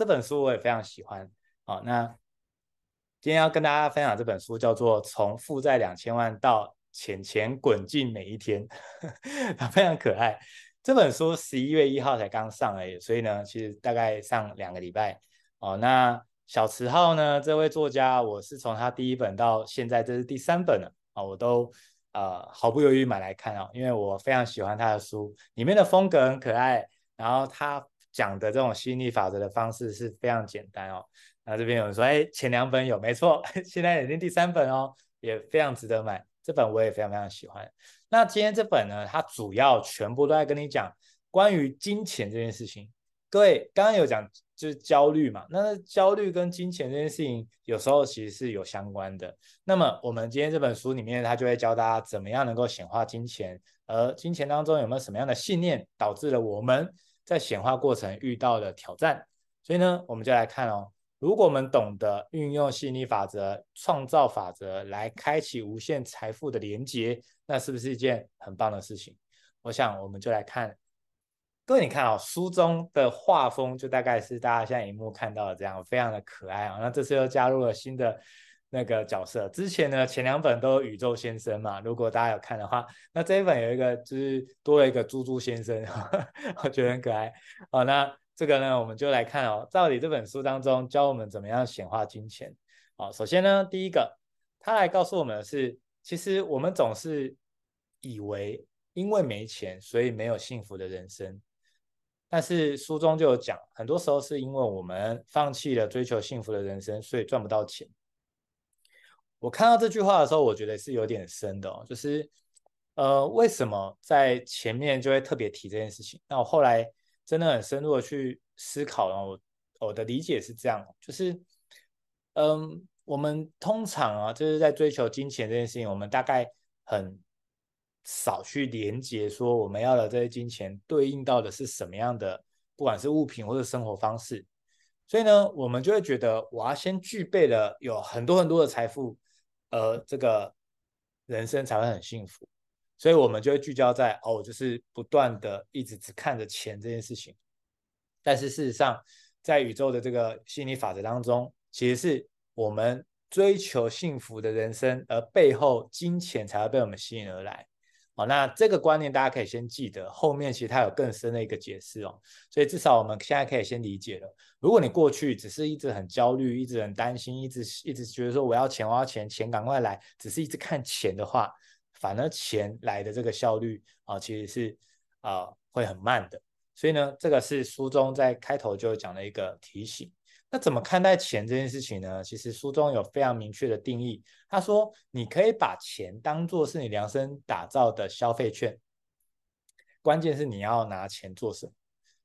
这本书我也非常喜欢。好，那今天要跟大家分享这本书叫做《从负债两千万到钱钱滚进每一天》，非常可爱。这本书十一月一号才刚上而已，所以呢，其实大概上两个礼拜。哦，那小池浩呢，这位作家，我是从他第一本到现在这是第三本了啊，我都呃毫不犹豫买来看啊，因为我非常喜欢他的书，里面的风格很可爱，然后他讲的这种吸引力法则的方式是非常简单哦。那这边有人说，哎，前两本有没错，现在已经第三本哦，也非常值得买，这本我也非常非常喜欢。那今天这本呢，它主要全部都在跟你讲关于金钱这件事情。各位刚刚有讲就是焦虑嘛，那焦虑跟金钱这件事情有时候其实是有相关的。那么我们今天这本书里面，它就会教大家怎么样能够显化金钱，而金钱当中有没有什么样的信念导致了我们在显化过程遇到的挑战。所以呢，我们就来看哦，如果我们懂得运用吸引力法则、创造法则来开启无限财富的连接，那是不是一件很棒的事情？我想我们就来看。各位，你看啊、哦，书中的画风就大概是大家现在荧幕看到的这样，非常的可爱啊。那这次又加入了新的那个角色，之前呢前两本都有宇宙先生嘛，如果大家有看的话，那这一本有一个就是多了一个猪猪先生，我觉得很可爱。好，那这个呢，我们就来看哦，到底这本书当中教我们怎么样显化金钱。好，首先呢，第一个，他来告诉我们的是，其实我们总是以为因为没钱，所以没有幸福的人生。但是书中就有讲，很多时候是因为我们放弃了追求幸福的人生，所以赚不到钱。我看到这句话的时候，我觉得是有点深的哦，就是呃，为什么在前面就会特别提这件事情？那我后来真的很深入的去思考了，我我的理解是这样，就是嗯，我们通常啊，就是在追求金钱这件事情，我们大概很。少去连接，说我们要的这些金钱对应到的是什么样的，不管是物品或者生活方式，所以呢，我们就会觉得我要先具备了有很多很多的财富，而，这个人生才会很幸福，所以我们就会聚焦在哦，就是不断的一直只看着钱这件事情，但是事实上，在宇宙的这个心理法则当中，其实是我们追求幸福的人生，而背后金钱才会被我们吸引而来。好，那这个观念大家可以先记得，后面其实它有更深的一个解释哦。所以至少我们现在可以先理解了。如果你过去只是一直很焦虑，一直很担心，一直一直觉得说我要钱，我要钱，钱赶快来，只是一直看钱的话，反而钱来的这个效率啊，其实是啊会很慢的。所以呢，这个是书中在开头就讲的一个提醒。那怎么看待钱这件事情呢？其实书中有非常明确的定义。他说，你可以把钱当做是你量身打造的消费券，关键是你要拿钱做什么。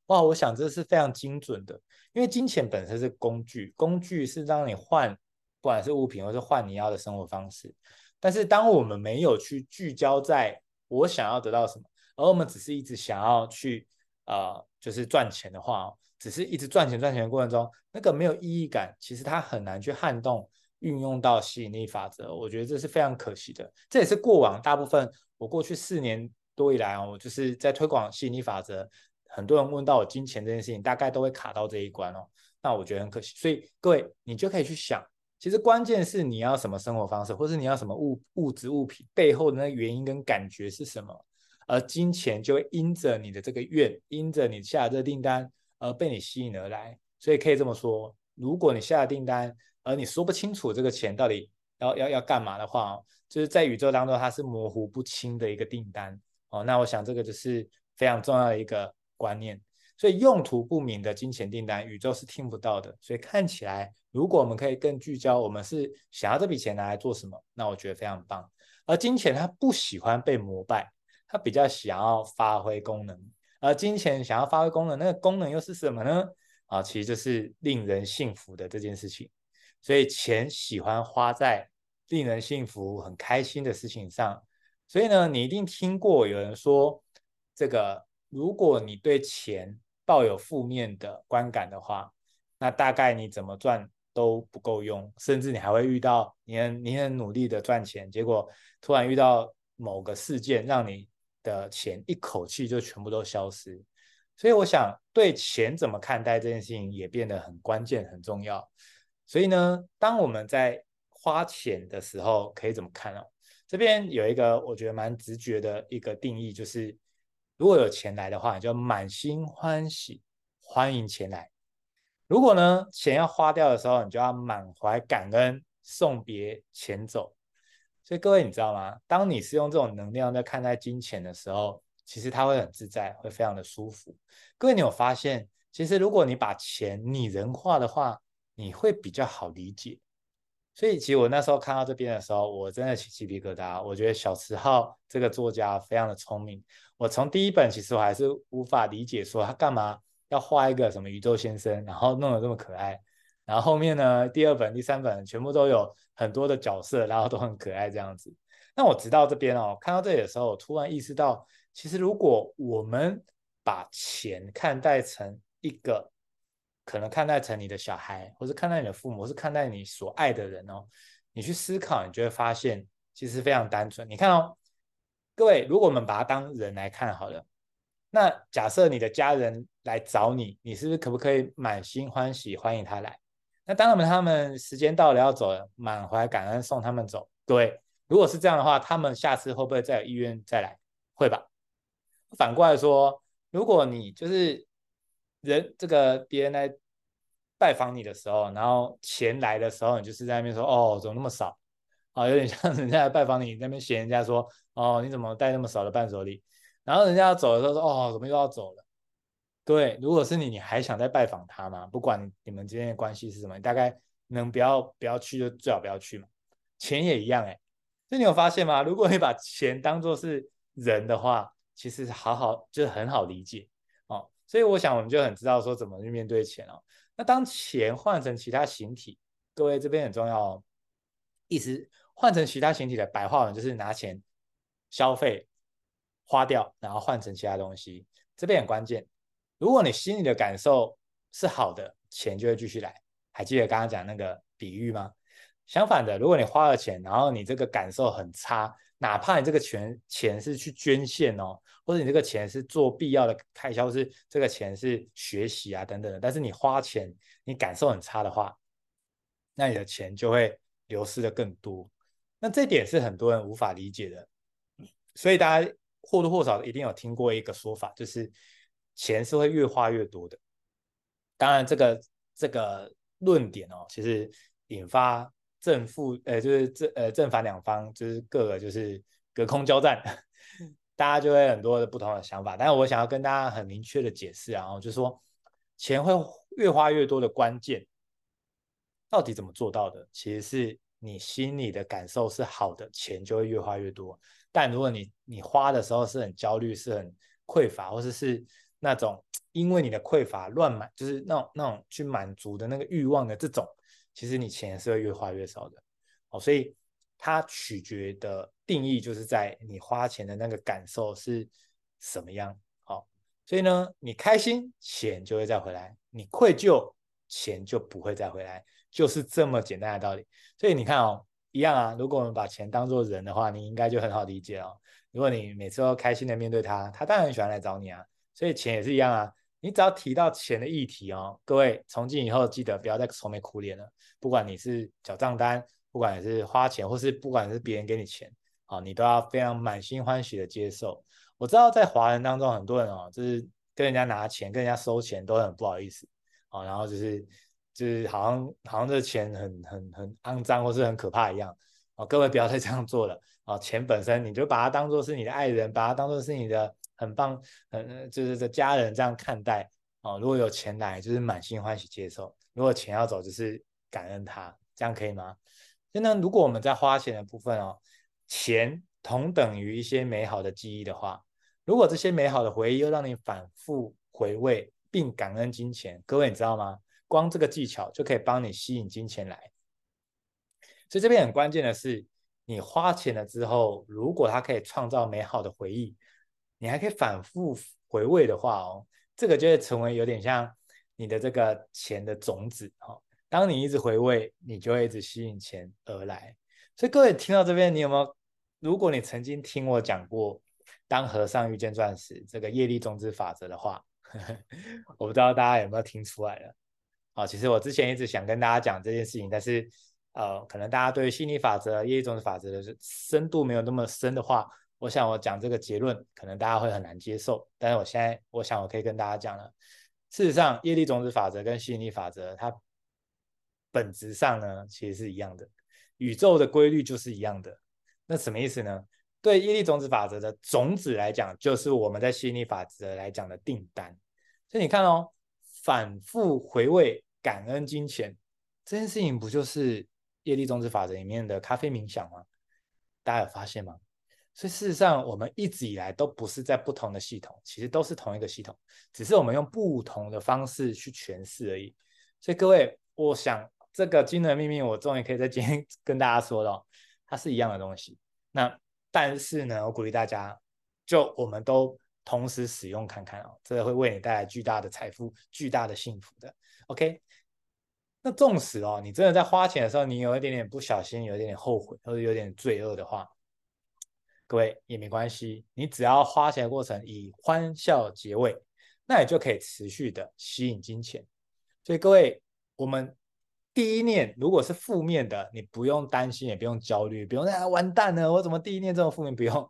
哇，我想这是非常精准的，因为金钱本身是工具，工具是让你换，不管是物品或是换你要的生活方式。但是当我们没有去聚焦在我想要得到什么，而我们只是一直想要去呃，就是赚钱的话。只是一直赚钱赚钱的过程中，那个没有意义感，其实它很难去撼动运用到吸引力法则。我觉得这是非常可惜的。这也是过往大部分我过去四年多以来哦，就是在推广吸引力法则。很多人问到我金钱这件事情，大概都会卡到这一关哦。那我觉得很可惜。所以各位，你就可以去想，其实关键是你要什么生活方式，或是你要什么物物质物品背后的那原因跟感觉是什么，而金钱就会因着你的这个愿，因着你下的这个订单。而被你吸引而来，所以可以这么说：如果你下了订单，而你说不清楚这个钱到底要要要干嘛的话，就是在宇宙当中它是模糊不清的一个订单哦。那我想这个就是非常重要的一个观念。所以用途不明的金钱订单，宇宙是听不到的。所以看起来，如果我们可以更聚焦，我们是想要这笔钱拿来做什么？那我觉得非常棒。而金钱它不喜欢被膜拜，它比较想要发挥功能。而金钱想要发挥功能，那个功能又是什么呢？啊，其实就是令人幸福的这件事情。所以钱喜欢花在令人幸福、很开心的事情上。所以呢，你一定听过有人说，这个如果你对钱抱有负面的观感的话，那大概你怎么赚都不够用，甚至你还会遇到你很你很努力的赚钱，结果突然遇到某个事件让你的钱一口气就全部都消失，所以我想对钱怎么看待这件事情也变得很关键、很重要。所以呢，当我们在花钱的时候，可以怎么看哦？这边有一个我觉得蛮直觉的一个定义，就是如果有钱来的话，你就满心欢喜欢迎钱来；如果呢，钱要花掉的时候，你就要满怀感恩送别钱走。所以各位，你知道吗？当你是用这种能量在看待金钱的时候，其实它会很自在，会非常的舒服。各位，你有发现，其实如果你把钱拟人化的话，你会比较好理解。所以，其实我那时候看到这边的时候，我真的起鸡皮疙瘩。我觉得小池浩这个作家非常的聪明。我从第一本其实我还是无法理解，说他干嘛要画一个什么宇宙先生，然后弄得这么可爱。然后后面呢，第二本、第三本全部都有很多的角色，然后都很可爱这样子。那我直到这边哦，看到这里的时候，我突然意识到，其实如果我们把钱看待成一个，可能看待成你的小孩，或是看待你的父母，或是看待你所爱的人哦，你去思考，你就会发现其实非常单纯。你看哦，各位，如果我们把它当人来看好了。那假设你的家人来找你，你是不是可不可以满心欢喜欢迎他来？那当他们他们时间到了要走了，满怀感恩送他们走。各位，如果是这样的话，他们下次会不会再有意愿再来？会吧。反过来说，如果你就是人，这个别人来拜访你的时候，然后钱来的时候，你就是在那边说哦，怎么那么少？啊，有点像人家来拜访你，那边嫌人家说哦，你怎么带那么少的伴手礼？然后人家要走的时候说哦，怎么又要走了？对，如果是你，你还想再拜访他吗？不管你们之间的关系是什么，你大概能不要不要去就最好不要去嘛。钱也一样哎，所以你有发现吗？如果你把钱当作是人的话，其实好好就是很好理解哦。所以我想我们就很知道说怎么去面对钱哦。那当钱换成其他形体，各位这边很重要哦。意思换成其他形体的白话文就是拿钱消费花掉，然后换成其他东西，这边很关键。如果你心里的感受是好的，钱就会继续来。还记得刚刚讲那个比喻吗？相反的，如果你花了钱，然后你这个感受很差，哪怕你这个钱钱是去捐献哦，或者你这个钱是做必要的开销，是这个钱是学习啊等等的，但是你花钱你感受很差的话，那你的钱就会流失的更多。那这点是很多人无法理解的，所以大家或多或少一定有听过一个说法，就是。钱是会越花越多的，当然这个这个论点哦，其实引发正负呃，就是正呃正反两方，就是各个就是隔空交战，大家就会很多的不同的想法。但是我想要跟大家很明确的解释，然后就是说钱会越花越多的关键，到底怎么做到的？其实是你心里的感受是好的，钱就会越花越多。但如果你你花的时候是很焦虑，是很匮乏，或者是那种因为你的匮乏乱买，就是那种那种去满足的那个欲望的这种，其实你钱是会越花越少的。哦，所以它取决的定义就是在你花钱的那个感受是什么样。好，所以呢，你开心，钱就会再回来；你愧疚，钱就不会再回来，就是这么简单的道理。所以你看哦，一样啊。如果我们把钱当作人的话，你应该就很好理解哦。如果你每次都开心的面对他，他当然喜欢来找你啊。所以钱也是一样啊，你只要提到钱的议题哦，各位从今以后记得不要再愁眉苦脸了。不管你是缴账单，不管是花钱，或是不管是别人给你钱，啊，你都要非常满心欢喜的接受。我知道在华人当中，很多人哦，就是跟人家拿钱、跟人家收钱都很不好意思，啊，然后就是就是好像好像这钱很很很肮脏或是很可怕一样。哦，各位不要再这样做了。啊，钱本身你就把它当做是你的爱人，把它当做是你的。很棒，很就是这家人这样看待哦。如果有钱来，就是满心欢喜接受；如果钱要走，就是感恩他，这样可以吗？所以呢，如果我们在花钱的部分哦，钱同等于一些美好的记忆的话，如果这些美好的回忆又让你反复回味并感恩金钱，各位你知道吗？光这个技巧就可以帮你吸引金钱来。所以这边很关键的是，你花钱了之后，如果它可以创造美好的回忆。你还可以反复回味的话哦，这个就会成为有点像你的这个钱的种子哦。当你一直回味，你就会一直吸引钱而来。所以各位听到这边，你有没有？如果你曾经听我讲过“当和尚遇见钻石”这个业力种子法则的话，我不知道大家有没有听出来了？啊，其实我之前一直想跟大家讲这件事情，但是呃，可能大家对于吸引力法则、业力种子法则的深度没有那么深的话，我想我讲这个结论，可能大家会很难接受。但是我现在，我想我可以跟大家讲了。事实上，业力种子法则跟吸引力法则，它本质上呢，其实是一样的，宇宙的规律就是一样的。那什么意思呢？对业力种子法则的种子来讲，就是我们在吸引力法则来讲的订单。所以你看哦，反复回味感恩金钱这件事情，不就是业力种子法则里面的咖啡冥想吗？大家有发现吗？所以事实上，我们一直以来都不是在不同的系统，其实都是同一个系统，只是我们用不同的方式去诠释而已。所以各位，我想这个惊人秘密，我终于可以在今天 跟大家说了，它是一样的东西。那但是呢，我鼓励大家，就我们都同时使用看看哦，这个会为你带来巨大的财富、巨大的幸福的。OK，那纵使哦，你真的在花钱的时候，你有一点点不小心，有一点点后悔，或者有点罪恶的话，各位也没关系，你只要花钱的过程以欢笑结尾，那你就可以持续的吸引金钱。所以各位，我们。第一念如果是负面的，你不用担心，也不用焦虑，不用啊完蛋了，我怎么第一念这么负面？不用，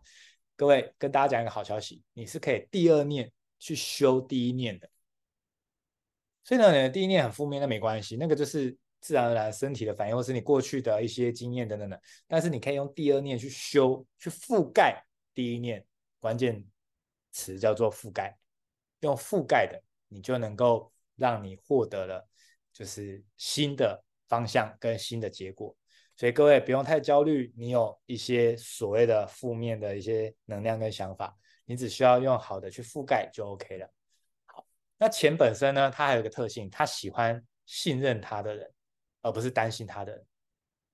各位跟大家讲一个好消息，你是可以第二念去修第一念的。所以呢，你的第一念很负面，那没关系，那个就是自然而然身体的反应，或是你过去的一些经验等等的。但是你可以用第二念去修，去覆盖第一念，关键词叫做覆盖，用覆盖的，你就能够让你获得了。就是新的方向跟新的结果，所以各位不用太焦虑。你有一些所谓的负面的一些能量跟想法，你只需要用好的去覆盖就 OK 了。好，那钱本身呢，它还有一个特性，它喜欢信任它的人，而不是担心他的。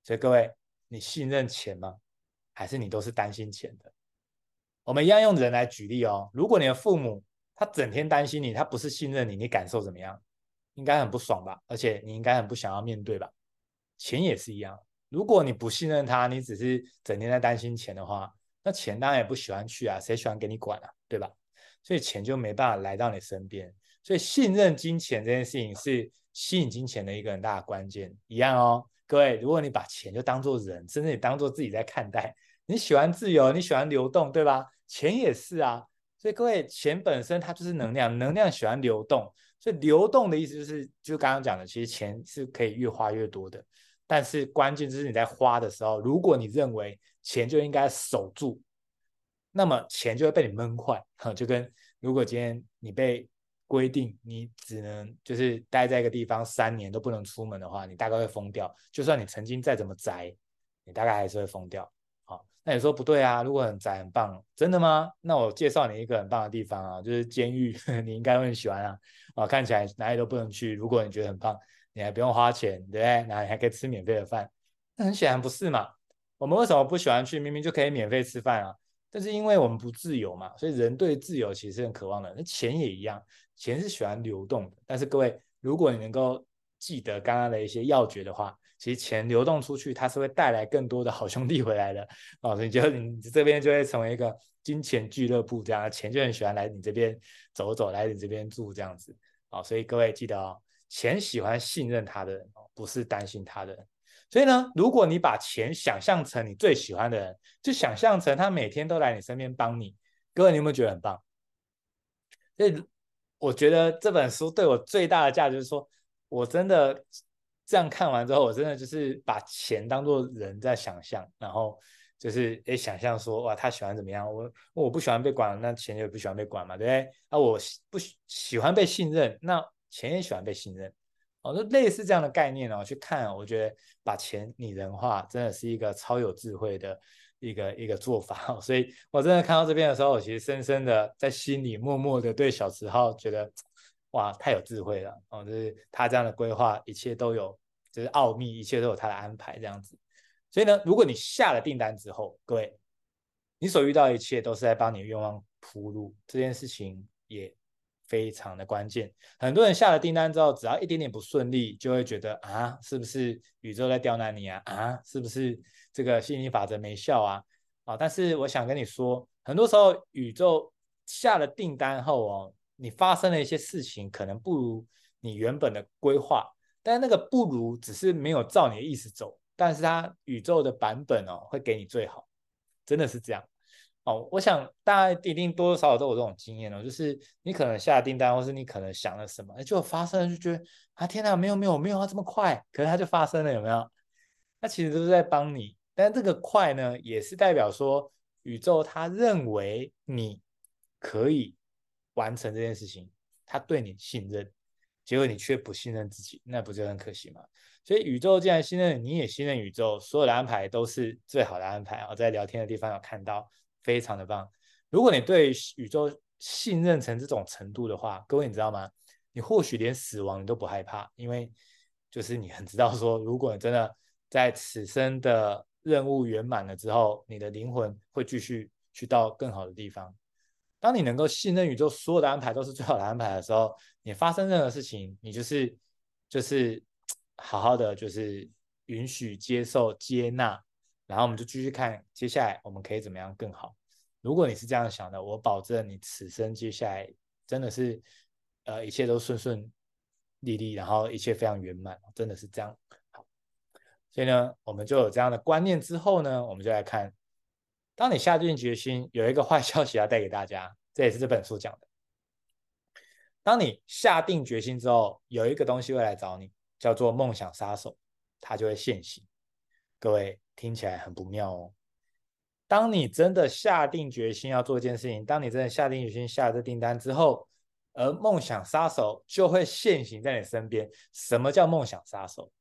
所以各位，你信任钱吗？还是你都是担心钱的？我们一样用人来举例哦。如果你的父母他整天担心你，他不是信任你，你感受怎么样？应该很不爽吧，而且你应该很不想要面对吧？钱也是一样，如果你不信任他，你只是整天在担心钱的话，那钱当然也不喜欢去啊，谁喜欢给你管啊，对吧？所以钱就没办法来到你身边。所以信任金钱这件事情是吸引金钱的一个很大的关键，一样哦。各位，如果你把钱就当做人，甚至你当做自己在看待，你喜欢自由，你喜欢流动，对吧？钱也是啊。所以各位，钱本身它就是能量，能量喜欢流动。所以流动的意思就是，就刚刚讲的，其实钱是可以越花越多的。但是关键就是你在花的时候，如果你认为钱就应该守住，那么钱就会被你闷坏。哈，就跟如果今天你被规定你只能就是待在一个地方三年都不能出门的话，你大概会疯掉。就算你曾经再怎么宅，你大概还是会疯掉。好那你说不对啊？如果很宅很棒，真的吗？那我介绍你一个很棒的地方啊，就是监狱，你应该会很喜欢啊。啊，看起来哪里都不能去。如果你觉得很棒，你还不用花钱，对不对？那你还可以吃免费的饭。那很显然不是嘛。我们为什么不喜欢去？明明就可以免费吃饭啊。但是因为我们不自由嘛，所以人对自由其实是很渴望的。那钱也一样，钱是喜欢流动的。但是各位，如果你能够记得刚刚的一些要诀的话。其实钱流动出去，它是会带来更多的好兄弟回来的哦，所以就你这边就会成为一个金钱俱乐部，这样钱就很喜欢来你这边走走，来你这边住这样子哦。所以各位记得哦，钱喜欢信任他的人，不是担心他的人。所以呢，如果你把钱想象成你最喜欢的人，就想象成他每天都来你身边帮你，各位你有没有觉得很棒？所以我觉得这本书对我最大的价值就是说，我真的。这样看完之后，我真的就是把钱当做人在想象，然后就是诶想象说哇，他喜欢怎么样？我我不喜欢被管，那钱就不喜欢被管嘛，对不对？啊，我不喜喜欢被信任，那钱也喜欢被信任，哦，就类似这样的概念哦，去看，我觉得把钱拟人化真的是一个超有智慧的一个一个做法。所以我真的看到这边的时候，我其实深深的在心里默默的对小池浩觉得哇，太有智慧了哦，就是他这样的规划，一切都有。就是奥秘，一切都有他的安排，这样子。所以呢，如果你下了订单之后，各位，你所遇到的一切都是在帮你愿望铺路，这件事情也非常的关键。很多人下了订单之后，只要一点点不顺利，就会觉得啊，是不是宇宙在刁难你啊？啊，是不是这个吸引力法则没效啊？啊，但是我想跟你说，很多时候宇宙下了订单后哦，你发生了一些事情，可能不如你原本的规划，但那个不如只是没有照你的意思走，但是它宇宙的版本哦会给你最好，真的是这样我想大家一定多多少少都有这种经验哦，就是你可能下订单，或是你可能想了什么，就发生了，就觉得啊天哪，没有没有没有啊这么快，可是它就发生了，有没有？那其实都是在帮你，但这个快呢，也是代表说宇宙它认为你可以。完成这件事情，他对你信任，结果你却不信任自己，那不就很可惜吗？所以宇宙既然信任你，也信任宇宙，所有的安排都是最好的安排。我在聊天的地方有看到，非常的棒。如果你对宇宙信任成这种程度的话，各位你知道吗？你或许连死亡你都不害怕，因为就是你很知道说，如果你真的在此生的任务圆满了之后，你的灵魂会继续去到更好的地方。当你能够信任宇宙所有的安排都是最好的安排的时候，你发生任何事情，你就是就是好好的，就是允许、接受、接纳，然后我们就继续看接下来我们可以怎么样更好。如果你是这样想的，我保证你此生接下来真的是呃一切都顺顺利利，然后一切非常圆满，真的是这样。好，所以呢，我们就有这样的观念之后呢，我们就来看。当你下定决心，有一个坏消息要带给大家，这也是这本书讲的。当你下定决心之后，有一个东西会来找你，叫做梦想杀手，它就会现形。各位听起来很不妙哦。当你真的下定决心要做一件事情，当你真的下定决心下这订单之后，而梦想杀手就会现行在你身边。什么叫梦想杀手？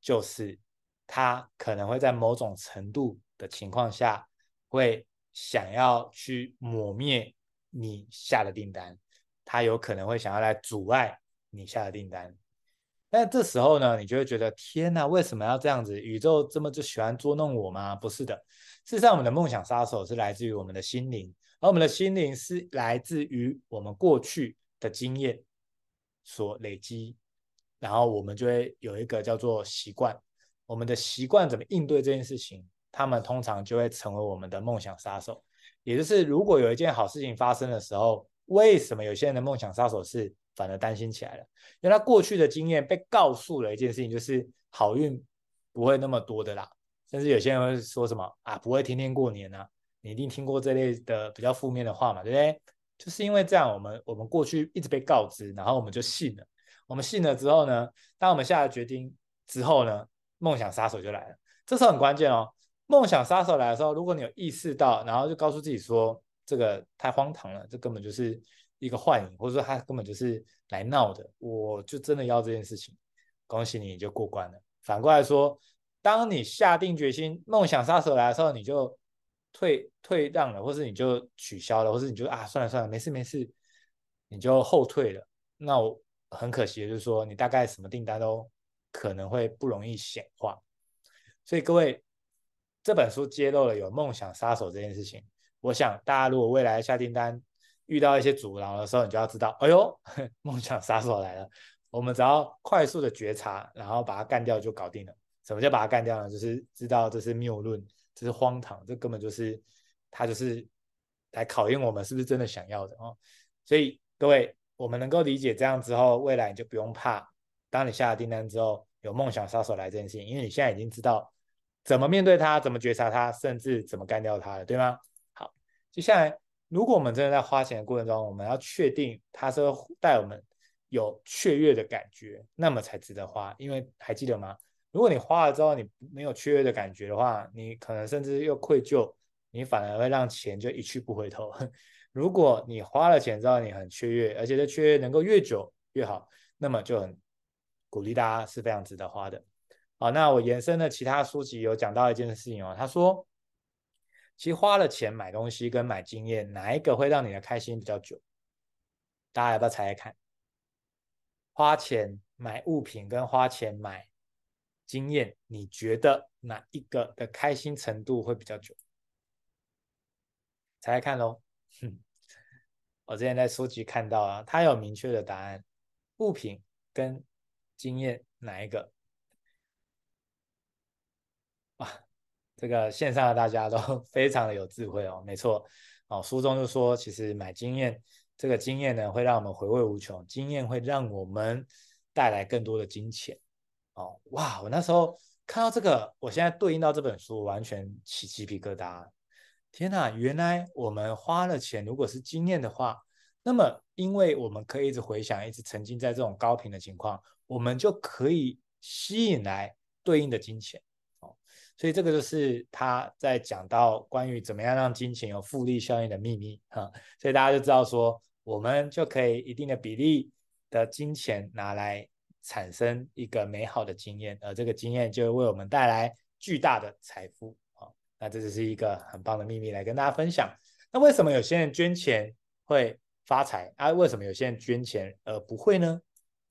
就是他可能会在某种程度的情况下。会想要去抹灭你下的订单，他有可能会想要来阻碍你下的订单。但这时候呢，你就会觉得天哪，为什么要这样子？宇宙这么就喜欢捉弄我吗？不是的，事实上，我们的梦想杀手是来自于我们的心灵，而我们的心灵是来自于我们过去的经验所累积，然后我们就会有一个叫做习惯，我们的习惯怎么应对这件事情。他们通常就会成为我们的梦想杀手，也就是如果有一件好事情发生的时候，为什么有些人的梦想杀手是反而担心起来了？因为他过去的经验被告诉了一件事情，就是好运不会那么多的啦。甚至有些人会说什么啊，不会天天过年啊，你一定听过这类的比较负面的话嘛，对不对？就是因为这样，我们我们过去一直被告知，然后我们就信了。我们信了之后呢，当我们下了决定之后呢，梦想杀手就来了。这时候很关键哦。梦想杀手来的时候，如果你有意识到，然后就告诉自己说：“这个太荒唐了，这根本就是一个幻影，或者说他根本就是来闹的。”我就真的要这件事情，恭喜你，你就过关了。反过来说，当你下定决心，梦想杀手来的时候，你就退退让了，或是你就取消了，或是你就啊算了算了，没事没事，你就后退了。那我很可惜的就是说，你大概什么订单都可能会不容易显化。所以各位。这本书揭露了有梦想杀手这件事情。我想大家如果未来下订单遇到一些阻挠的时候，你就要知道，哎呦，梦想杀手来了。我们只要快速的觉察，然后把它干掉就搞定了。什么叫把它干掉呢？就是知道这是谬论，这是荒唐，这根本就是他就是来考验我们是不是真的想要的哦。所以各位，我们能够理解这样之后，未来你就不用怕，当你下了订单之后，有梦想杀手来这件事情，因为你现在已经知道。怎么面对它？怎么觉察它？甚至怎么干掉它了，对吗？好，接下来，如果我们真的在花钱的过程中，我们要确定它是带我们有雀跃的感觉，那么才值得花。因为还记得吗？如果你花了之后你没有雀跃的感觉的话，你可能甚至又愧疚，你反而会让钱就一去不回头。如果你花了钱之后你很雀跃，而且这雀跃能够越久越好，那么就很鼓励大家是非常值得花的。好，那我延伸的其他书籍有讲到一件事情哦。他说，其实花了钱买东西跟买经验，哪一个会让你的开心比较久？大家要不要猜猜看？花钱买物品跟花钱买经验，你觉得哪一个的开心程度会比较久？猜猜看喽。哼，我之前在书籍看到啊，他有明确的答案：物品跟经验哪一个？啊，这个线上的大家都 非常的有智慧哦，没错哦，书中就说，其实买经验这个经验呢会让我们回味无穷，经验会让我们带来更多的金钱。哦，哇！我那时候看到这个，我现在对应到这本书，完全起鸡皮疙瘩。天哪，原来我们花了钱，如果是经验的话，那么因为我们可以一直回想，一直沉浸在这种高频的情况，我们就可以吸引来对应的金钱。所以这个就是他在讲到关于怎么样让金钱有复利效应的秘密哈。所以大家就知道说，我们就可以一定的比例的金钱拿来产生一个美好的经验，而这个经验就会为我们带来巨大的财富啊。那这就是一个很棒的秘密，来跟大家分享。那为什么有些人捐钱会发财啊？为什么有些人捐钱而不会呢？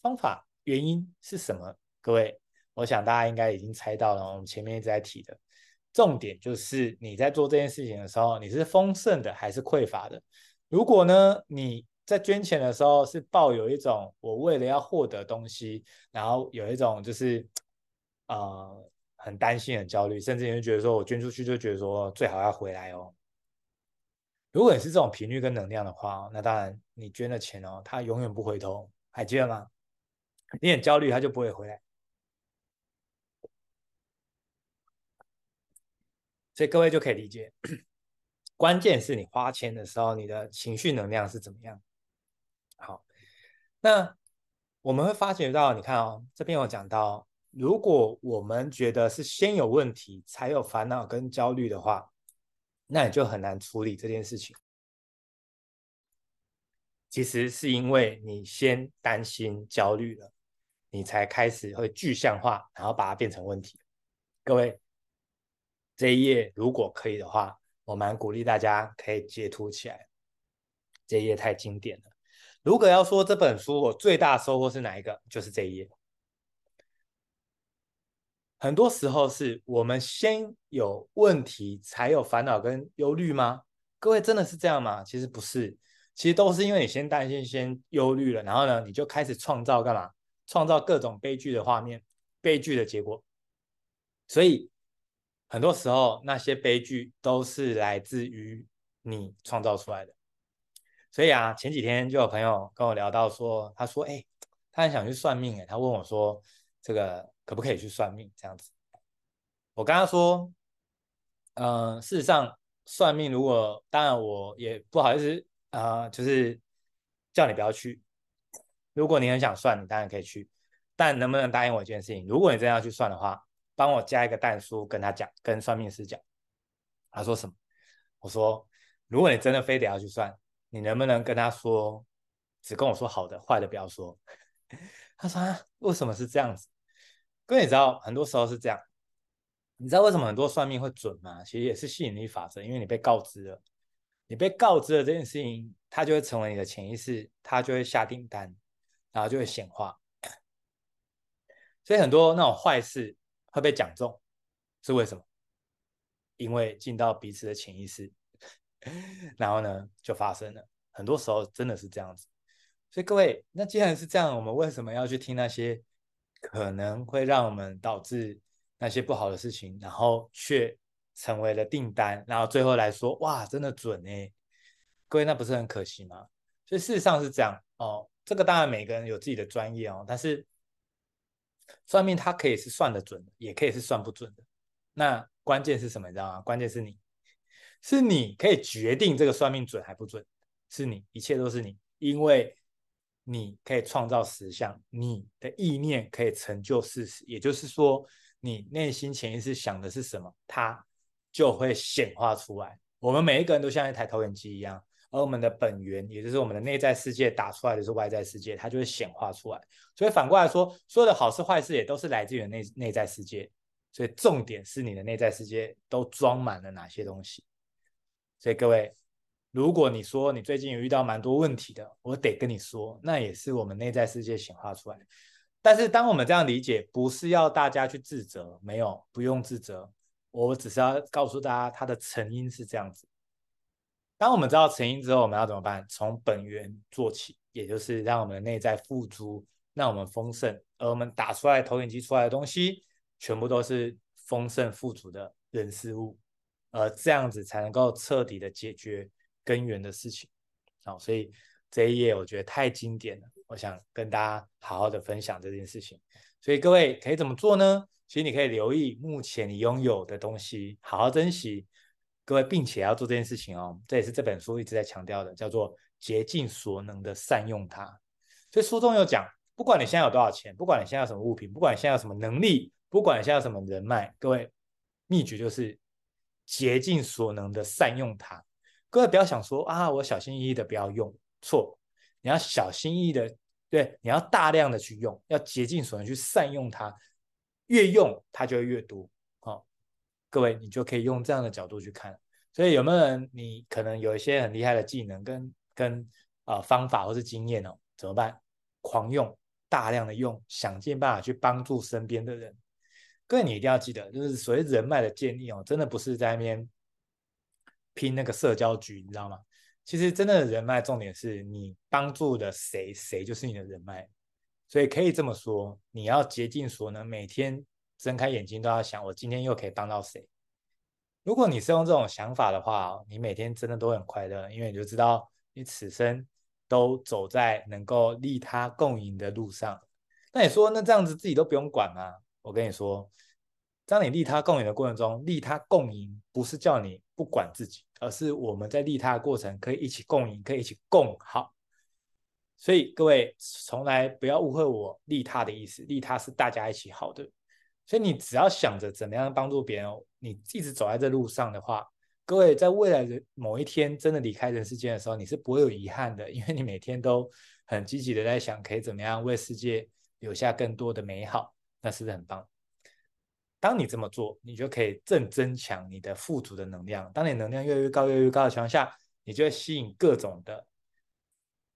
方法原因是什么？各位，我想大家应该已经猜到了。我们前面一直在提的重点就是你在做这件事情的时候，你是丰盛的还是匮乏的？如果呢，你在捐钱的时候是抱有一种我为了要获得东西，然后有一种就是呃。很担心、很焦虑，甚至你会觉得说，我捐出去就觉得说最好要回来哦。如果你是这种频率跟能量的话，那当然你捐的钱哦，它永远不回头，还记得吗？你很焦虑，它就不会回来。所以各位就可以理解，关键是你花钱的时候，你的情绪能量是怎么样。好，那我们会发觉到，你看哦，这边有讲到。如果我们觉得是先有问题才有烦恼跟焦虑的话，那你就很难处理这件事情。其实是因为你先担心焦虑了，你才开始会具象化，然后把它变成问题。各位，这一页如果可以的话，我蛮鼓励大家可以截图起来。这一页太经典了。如果要说这本书我最大收获是哪一个，就是这一页。很多时候是我们先有问题，才有烦恼跟忧虑吗？各位真的是这样吗？其实不是，其实都是因为你先担心、先忧虑了，然后呢，你就开始创造干嘛？创造各种悲剧的画面、悲剧的结果。所以很多时候那些悲剧都是来自于你创造出来的。所以啊，前几天就有朋友跟我聊到说，他说：“哎，他很想去算命。”哎，他问我说：“这个。”可不可以去算命这样子？我跟他说，嗯、事实上算命，如果当然我也不好意思啊、就是叫你不要去。如果你很想算，你当然可以去，但能不能答应我一件事情？如果你真的要去算的话，帮我加一个蛋叔，跟他讲，跟算命师讲。他说什么？我说，如果你真的非得要去算，你能不能跟他说，只跟我说好的，坏的不要说？他说啊，为什么是这样子？因为你知道，很多时候是这样。你知道为什么很多算命会准吗？其实也是吸引力法则，因为你被告知了，你被告知了这件事情，它就会成为你的潜意识，它就会下订单，然后就会显化。所以很多那种坏事会被讲中，是为什么？因为进到彼此的潜意识，然后呢就发生了。很多时候真的是这样子。所以各位，那既然是这样，我们为什么要去听那些？可能会让我们导致那些不好的事情，然后却成为了订单，然后最后来说，哇，真的准哎！各位，那不是很可惜吗？所以事实上是这样哦。这个当然每个人有自己的专业哦，但是算命它可以是算得准的，也可以是算不准的。那关键是什么？你知道吗？关键是你，是你可以决定这个算命准还不准，是你，一切都是你，因为。你可以创造实相，你的意念可以成就事实。也就是说，你内心潜意识想的是什么，它就会显化出来。我们每一个人都像一台投影机一样，而我们的本源，也就是我们的内在世界，打出来的是外在世界，它就会显化出来。所以反过来说，所有的好事坏事也都是来自于内内在世界。所以重点是你的内在世界都装满了哪些东西。所以各位。如果你说你最近有遇到蛮多问题的，我得跟你说，那也是我们内在世界显化出来的。但是当我们这样理解，不是要大家去自责，没有，不用自责。我只是要告诉大家，它的成因是这样子。当我们知道成因之后，我们要怎么办？从本源做起，也就是让我们的内在富足，让我们丰盛，而我们打出来投影机出来的东西，全部都是丰盛富足的人事物，而这样子才能够彻底的解决。根源的事情，好，所以这一页我觉得太经典了，我想跟大家好好的分享这件事情。所以各位可以怎么做呢？其实你可以留意目前你拥有的东西，好好珍惜。各位，并且要做这件事情哦，这也是这本书一直在强调的，叫做竭尽所能的善用它。所以书中有讲，不管你现在有多少钱，不管你现在有什么物品，不管你现在有什么能力，不管你现在有什么人脉，各位，秘诀就是竭尽所能的善用它。各位不要想说啊，我小心翼翼的不要用，错，你要小心翼翼的，对，你要大量的去用，要竭尽所能去善用它，越用它就会越多。各位，你就可以用这样的角度去看。所以有没有人，你可能有一些很厉害的技能跟跟呃方法或是经验哦？怎么办？狂用，大量的用，想尽办法去帮助身边的人。各位，你一定要记得，就是所谓人脉的建立哦，真的不是在那边拼那个社交局，你知道吗？其实真正的人脉重点是你帮助的谁，谁就是你的人脉。所以可以这么说，你要竭尽所能，每天。睁开眼睛都要想，我今天又可以帮到谁？如果你是用这种想法的话，你每天真的都很快乐，因为你就知道你此生都走在能够利他共赢的路上。那你说，那这样子自己都不用管吗？我跟你说，当你利他共赢的过程中，利他共赢不是叫你不管自己，而是我们在利他的过程可以一起共赢，可以一起共好。所以各位从来不要误会我利他的意思，利他是大家一起好的。所以你只要想着怎么样帮助别人，你一直走在这路上的话，各位在未来的某一天真的离开人世间的时候，你是不会有遗憾的，因为你每天都很积极的在想可以怎么样为世界留下更多的美好，那是不是很棒？当你这么做，你就可以正增强你的富足的能量。当你能量越来越高、越来越高的情况下，你就会吸引各种的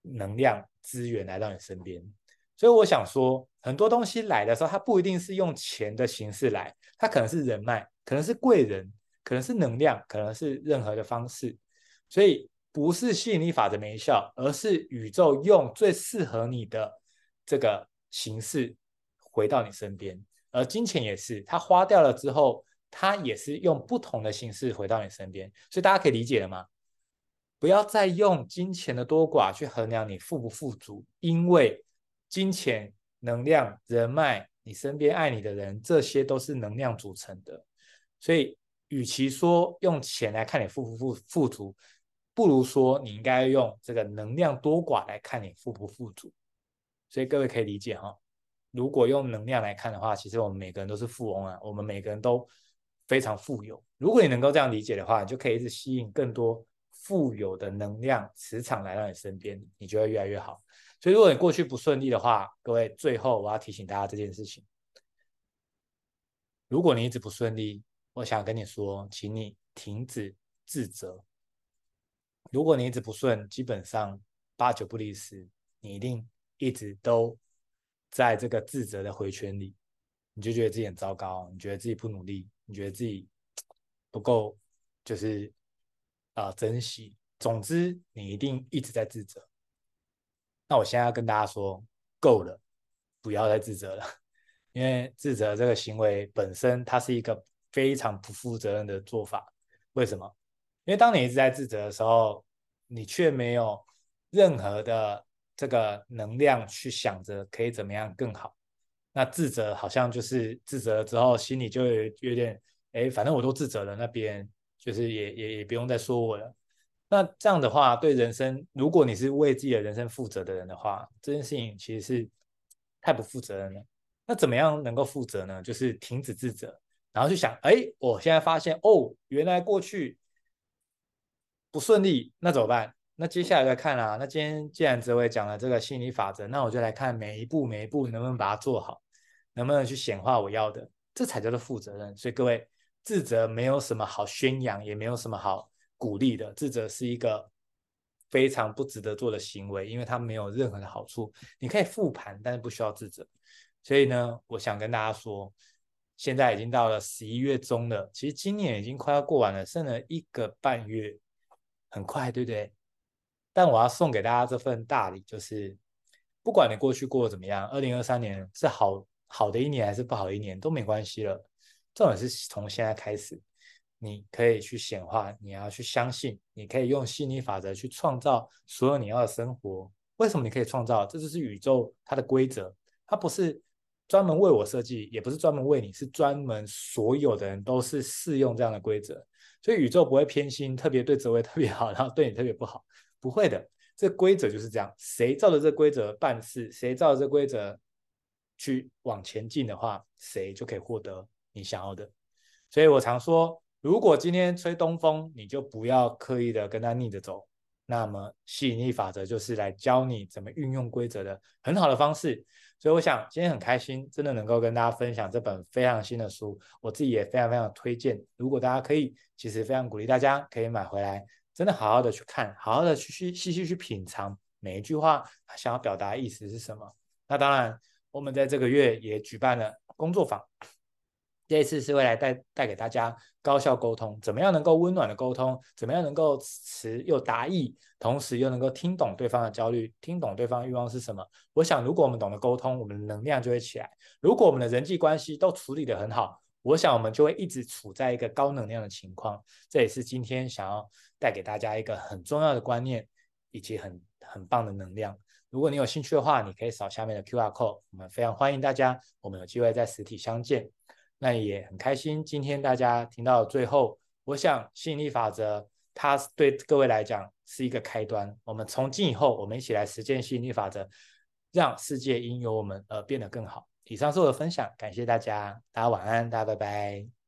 能量资源来到你身边。所以我想说，很多东西来的时候，它不一定是用钱的形式来，它可能是人脉，可能是贵人，可能是能量，可能是任何的方式。所以不是吸引力法则没效，而是宇宙用最适合你的这个形式回到你身边。而金钱也是，它花掉了之后，它也是用不同的形式回到你身边。所以大家可以理解了吗？不要再用金钱的多寡去衡量你富不富足，因为。金钱、能量、人脉，你身边爱你的人，这些都是能量组成的。所以，与其说用钱来看你富不富富足，不如说你应该用这个能量多寡来看你富不富足。所以各位可以理解哈，如果用能量来看的话，其实我们每个人都是富翁啊，我们每个人都非常富有。如果你能够这样理解的话，你就可以一直吸引更多富有的能量磁场来到你身边，你就会越来越好。所以，如果你过去不顺利的话，各位，最后我要提醒大家这件事情：如果你一直不顺利，我想跟你说，请你停止自责。如果你一直不顺，基本上八九不离十，你一定一直都在这个自责的回圈里，你就觉得自己很糟糕，你觉得自己不努力，你觉得自己不够，就是啊、珍惜。总之，你一定一直在自责。那我现在要跟大家说，够了，不要再自责了，因为自责这个行为本身，它是一个非常不负责任的做法。为什么？因为当你一直在自责的时候，你却没有任何的这个能量去想着可以怎么样更好。那自责好像就是自责了之后，心里就有点，哎，反正我都自责了，那别人就是也也也不用再说我了。那这样的话，对人生，如果你是为自己的人生负责的人的话，这件事情其实是太不负责任了。那怎么样能够负责呢？就是停止自责，然后去想，哎，我现在发现，哦，原来过去不顺利，那怎么办？那接下来再看啊。那今天既然哲维讲了这个心理法则，那我就来看每一步每一步能不能把它做好，能不能去显化我要的，这才叫做负责任。所以各位，自责没有什么好宣扬，也没有什么好。鼓励的自责是一个非常不值得做的行为，因为它没有任何的好处。你可以复盘，但是不需要自责。所以呢，我想跟大家说，现在已经到了十一月中了，其实今年已经快要过完了，剩了一个半月，很快，对不对？但我要送给大家这份大礼，就是不管你过去过得怎么样，二零二三年是好好的一年还是不好的一年都没关系了，重点是从现在开始。你可以去显化，你要去相信，你可以用吸引力法则去创造所有你要的生活。为什么你可以创造？这就是宇宙它的规则，它不是专门为我设计，也不是专门为你，是专门所有的人都是适用这样的规则。所以宇宙不会偏心，特别对泽维特别好，然后对你特别不好，不会的。这规则就是这样，谁照着这规则办事，谁照着这规则去往前进的话，谁就可以获得你想要的。所以我常说，如果今天吹东风，你就不要刻意的跟他逆着走。那么吸引力法则就是来教你怎么运用规则的很好的方式。所以我想今天很开心，真的能够跟大家分享这本非常新的书，我自己也非常非常推荐。如果大家可以，其实非常鼓励大家可以买回来，真的好好的去看，好好的去去细细去品尝每一句话想要表达意思是什么。那当然，我们在这个月也举办了工作坊。这一次是会来带带给大家高效沟通，怎么样能够温暖的沟通，怎么样能够词又达意，同时又能够听懂对方的焦虑，听懂对方欲望是什么。我想，如果我们懂得沟通，我们的能量就会起来。如果我们的人际关系都处理得很好，我想我们就会一直处在一个高能量的情况。这也是今天想要带给大家一个很重要的观念，以及很很棒的能量。如果你有兴趣的话，你可以扫下面的 QR code，我们非常欢迎大家，我们有机会在实体相见。那也很开心，今天大家听到最后，我想吸引力法则它对各位来讲是一个开端。我们从今以后，我们一起来实践吸引力法则，让世界因有我们而变得更好。以上是我的分享，感谢大家，大家晚安，大家拜拜。